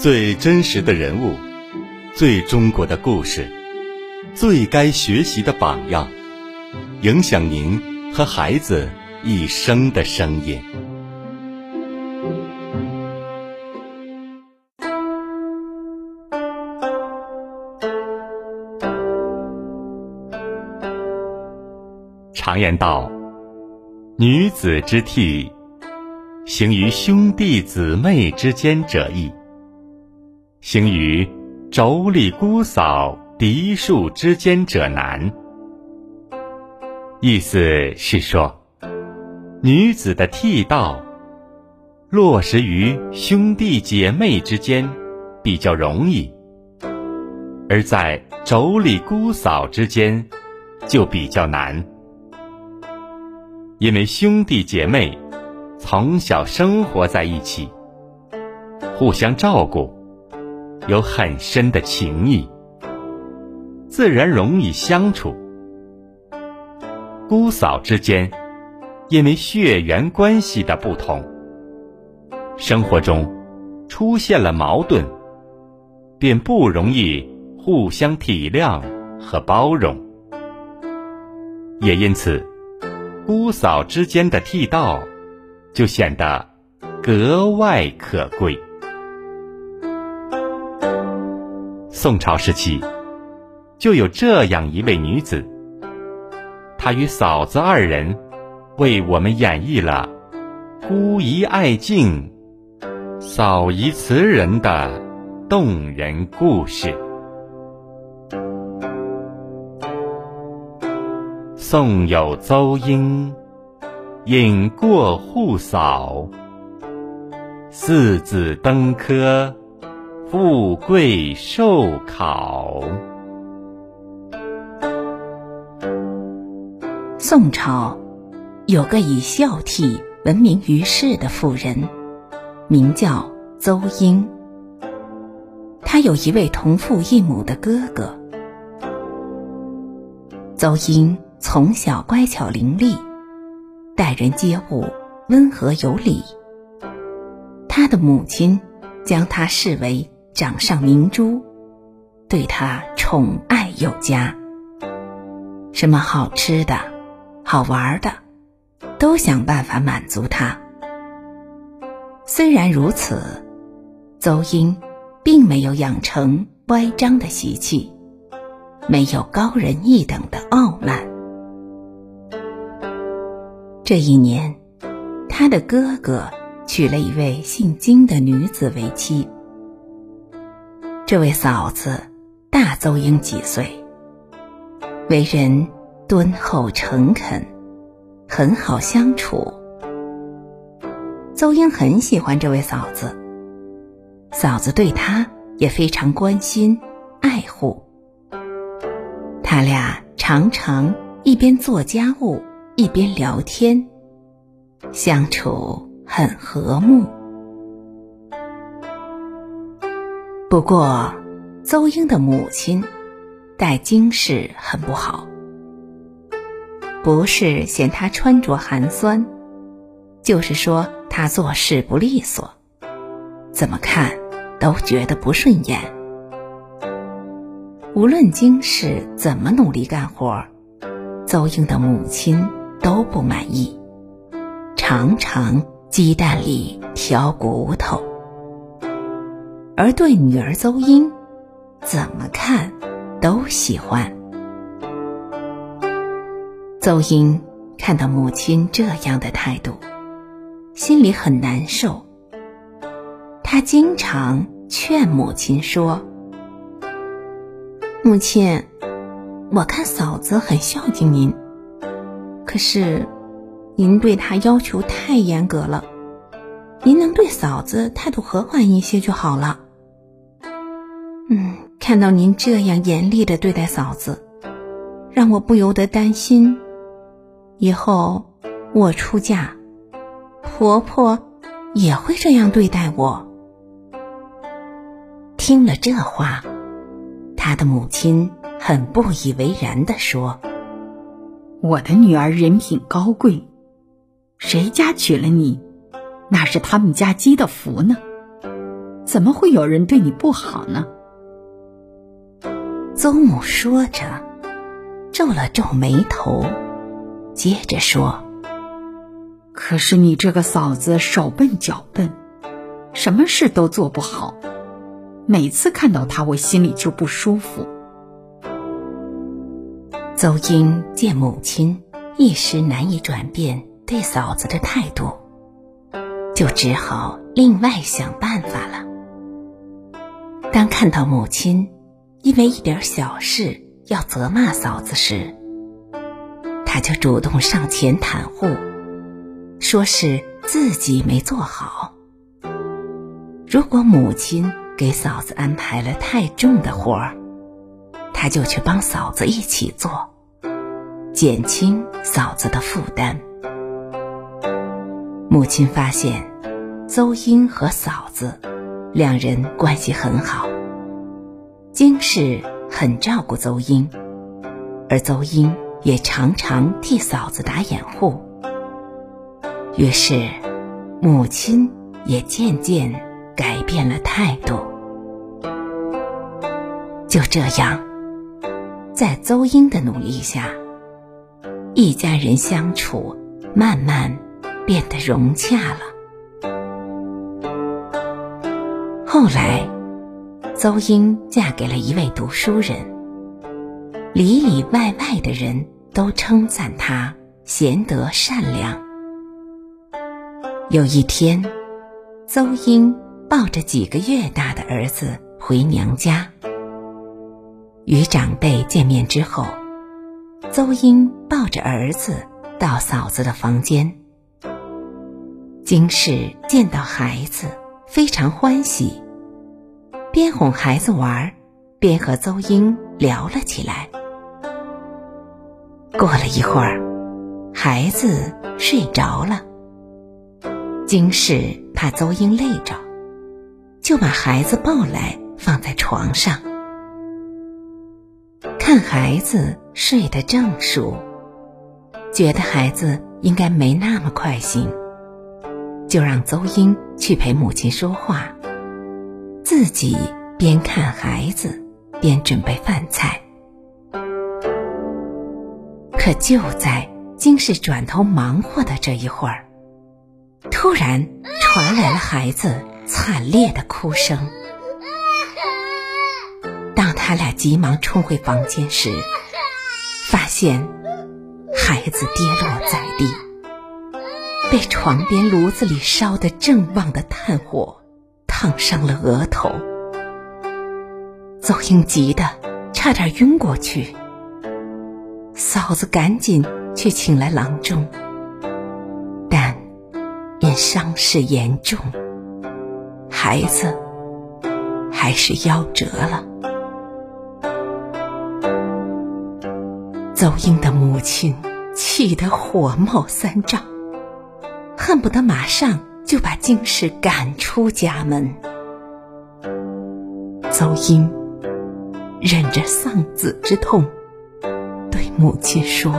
最真实的人物，最中国的故事，最该学习的榜样，影响您和孩子一生的声音。常言道：“女子之悌，行于兄弟姊妹之间者易；行于妯娌姑嫂嫡庶之间者难。”意思是说，女子的悌道落实于兄弟姐妹之间比较容易，而在妯娌姑嫂之间就比较难。因为兄弟姐妹从小生活在一起，互相照顾，有很深的情谊，自然容易相处。姑嫂之间，因为血缘关系的不同，生活中出现了矛盾，便不容易互相体谅和包容，也因此。姑嫂之间的替道，就显得格外可贵。宋朝时期，就有这样一位女子，他与嫂子二人，为我们演绎了姑姨爱敬、嫂姨慈人的动人故事。宋有邹婴，引过户嫂。四子登科，富贵寿考。宋朝有个以孝悌闻名于世的妇人，名叫邹婴。她有一位同父异母的哥哥，邹婴。从小乖巧伶俐，待人接物温和有礼。他的母亲将他视为掌上明珠，对他宠爱有加。什么好吃的、好玩的，都想办法满足他。虽然如此，邹英并没有养成乖张的习气，没有高人一等的傲慢。这一年，他的哥哥娶了一位姓金的女子为妻。这位嫂子大邹英几岁，为人敦厚诚恳，很好相处。邹英很喜欢这位嫂子，嫂子对他也非常关心爱护。他俩常常一边做家务。一边聊天，相处很和睦。不过，邹英的母亲待金氏很不好，不是嫌他穿着寒酸，就是说他做事不利索，怎么看都觉得不顺眼。无论京氏怎么努力干活，邹英的母亲。都不满意，常常鸡蛋里挑骨头。而对女儿邹英，怎么看都喜欢。邹英看到母亲这样的态度，心里很难受。他经常劝母亲说：“母亲，我看嫂子很孝敬您。”可是，您对她要求太严格了，您能对嫂子态度和缓一些就好了。嗯，看到您这样严厉的对待嫂子，让我不由得担心，以后我出嫁，婆婆也会这样对待我。听了这话，他的母亲很不以为然的说：“我的女儿人品高贵，谁家娶了你，那是他们家积的福呢，怎么会有人对你不好呢？”邹母说着，皱了皱眉头，接着说：“可是你这个嫂子手笨脚笨，什么事都做不好。”每次看到她，我心里就不舒服。邹英见母亲一时难以转变对嫂子的态度，就只好另外想办法了。当看到母亲因为一点小事要责骂嫂子时，他就主动上前袒护，说是自己没做好。如果母亲，给嫂子安排了太重的活儿，他就去帮嫂子一起做，减轻嫂子的负担。母亲发现，邹英和嫂子两人关系很好，金氏很照顾邹英，而邹英也常常替嫂子打掩护。于是，母亲也渐渐。改变了态度，就这样，在邹英的努力下，一家人相处慢慢变得融洽了。后来，邹英嫁给了一位读书人，里里外外的人都称赞他贤德善良。有一天，邹英。抱着几个月大的儿子回娘家，与长辈见面之后，邹英抱着儿子到嫂子的房间。金氏见到孩子非常欢喜，边哄孩子玩，边和邹英聊了起来。过了一会儿，孩子睡着了，金氏怕邹英累着。就把孩子抱来放在床上，看孩子睡得正熟，觉得孩子应该没那么快醒，就让邹英去陪母亲说话，自己边看孩子边准备饭菜。可就在金氏转头忙活的这一会儿，突然传来了孩子。惨烈的哭声。当他俩急忙冲回房间时，发现孩子跌落在地，被床边炉子里烧得正旺的炭火烫伤了额头。邹英急得差点晕过去，嫂子赶紧去请来郎中，但因伤势严重。孩子还是夭折了。邹英的母亲气得火冒三丈，恨不得马上就把金氏赶出家门。邹英忍着丧子之痛，对母亲说：“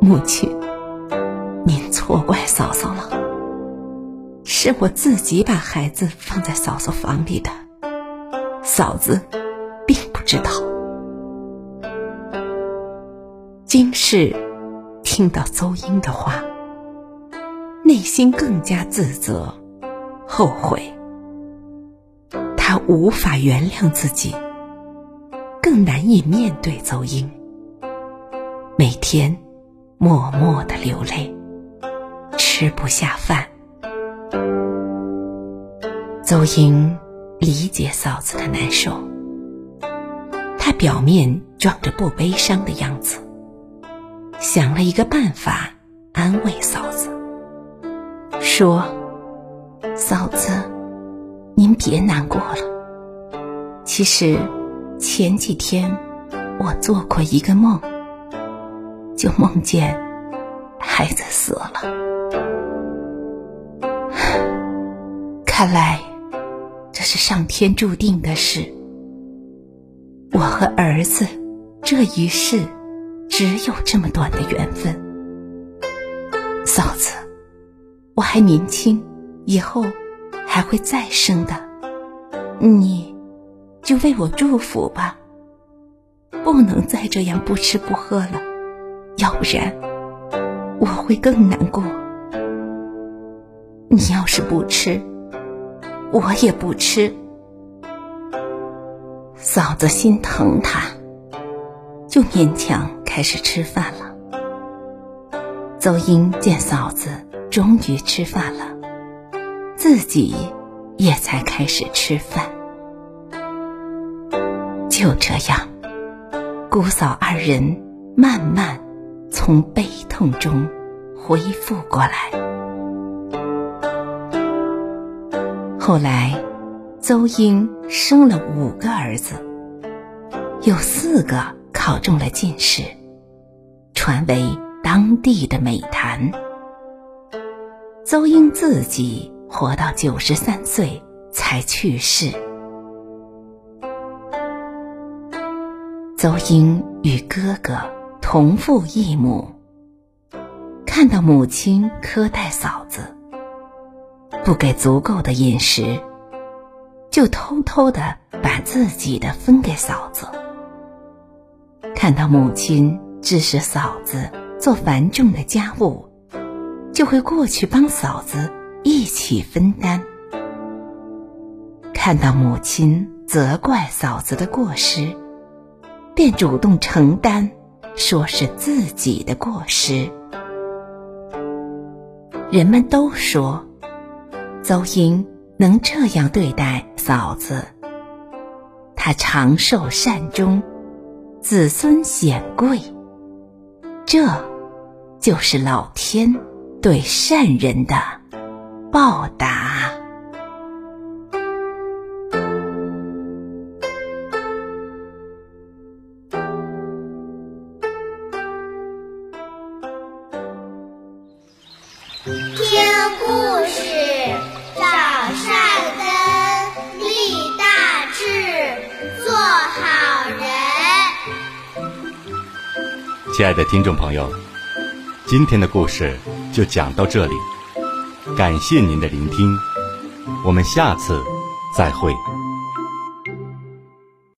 母亲，您错怪嫂嫂了。”是我自己把孩子放在嫂嫂房里的，嫂子并不知道。金氏听到邹英的话，内心更加自责、后悔。他无法原谅自己，更难以面对邹英，每天默默的流泪，吃不下饭。邹英理解嫂子的难受，她表面装着不悲伤的样子，想了一个办法安慰嫂子，说：“嫂子，您别难过了。其实前几天我做过一个梦，就梦见孩子死了。看来这是上天注定的事。我和儿子这一世只有这么短的缘分。嫂子，我还年轻，以后还会再生的，你就为我祝福吧。不能再这样不吃不喝了，要不然我会更难过。你要是不吃，我也不吃。嫂子心疼他，就勉强开始吃饭了。邹英见嫂子终于吃饭了，自己也才开始吃饭。就这样，姑嫂二人慢慢从悲痛中恢复过来。后来，邹英生了五个儿子，有四个考中了进士，传为。当地的美谈。邹英自己活到九十三岁才去世。邹英与哥哥同父异母，看到母亲苛待嫂子，不给足够的饮食，就偷偷的把自己的分给嫂子。看到母亲指使嫂子。做繁重的家务，就会过去帮嫂子一起分担。看到母亲责怪嫂子的过失，便主动承担，说是自己的过失。人们都说，邹英能这样对待嫂子，她长寿善终，子孙显贵。这，就是老天对善人的报答。听故事，长善根，立大志，做好人。亲爱的听众朋友，今天的故事就讲到这里，感谢您的聆听，我们下次再会。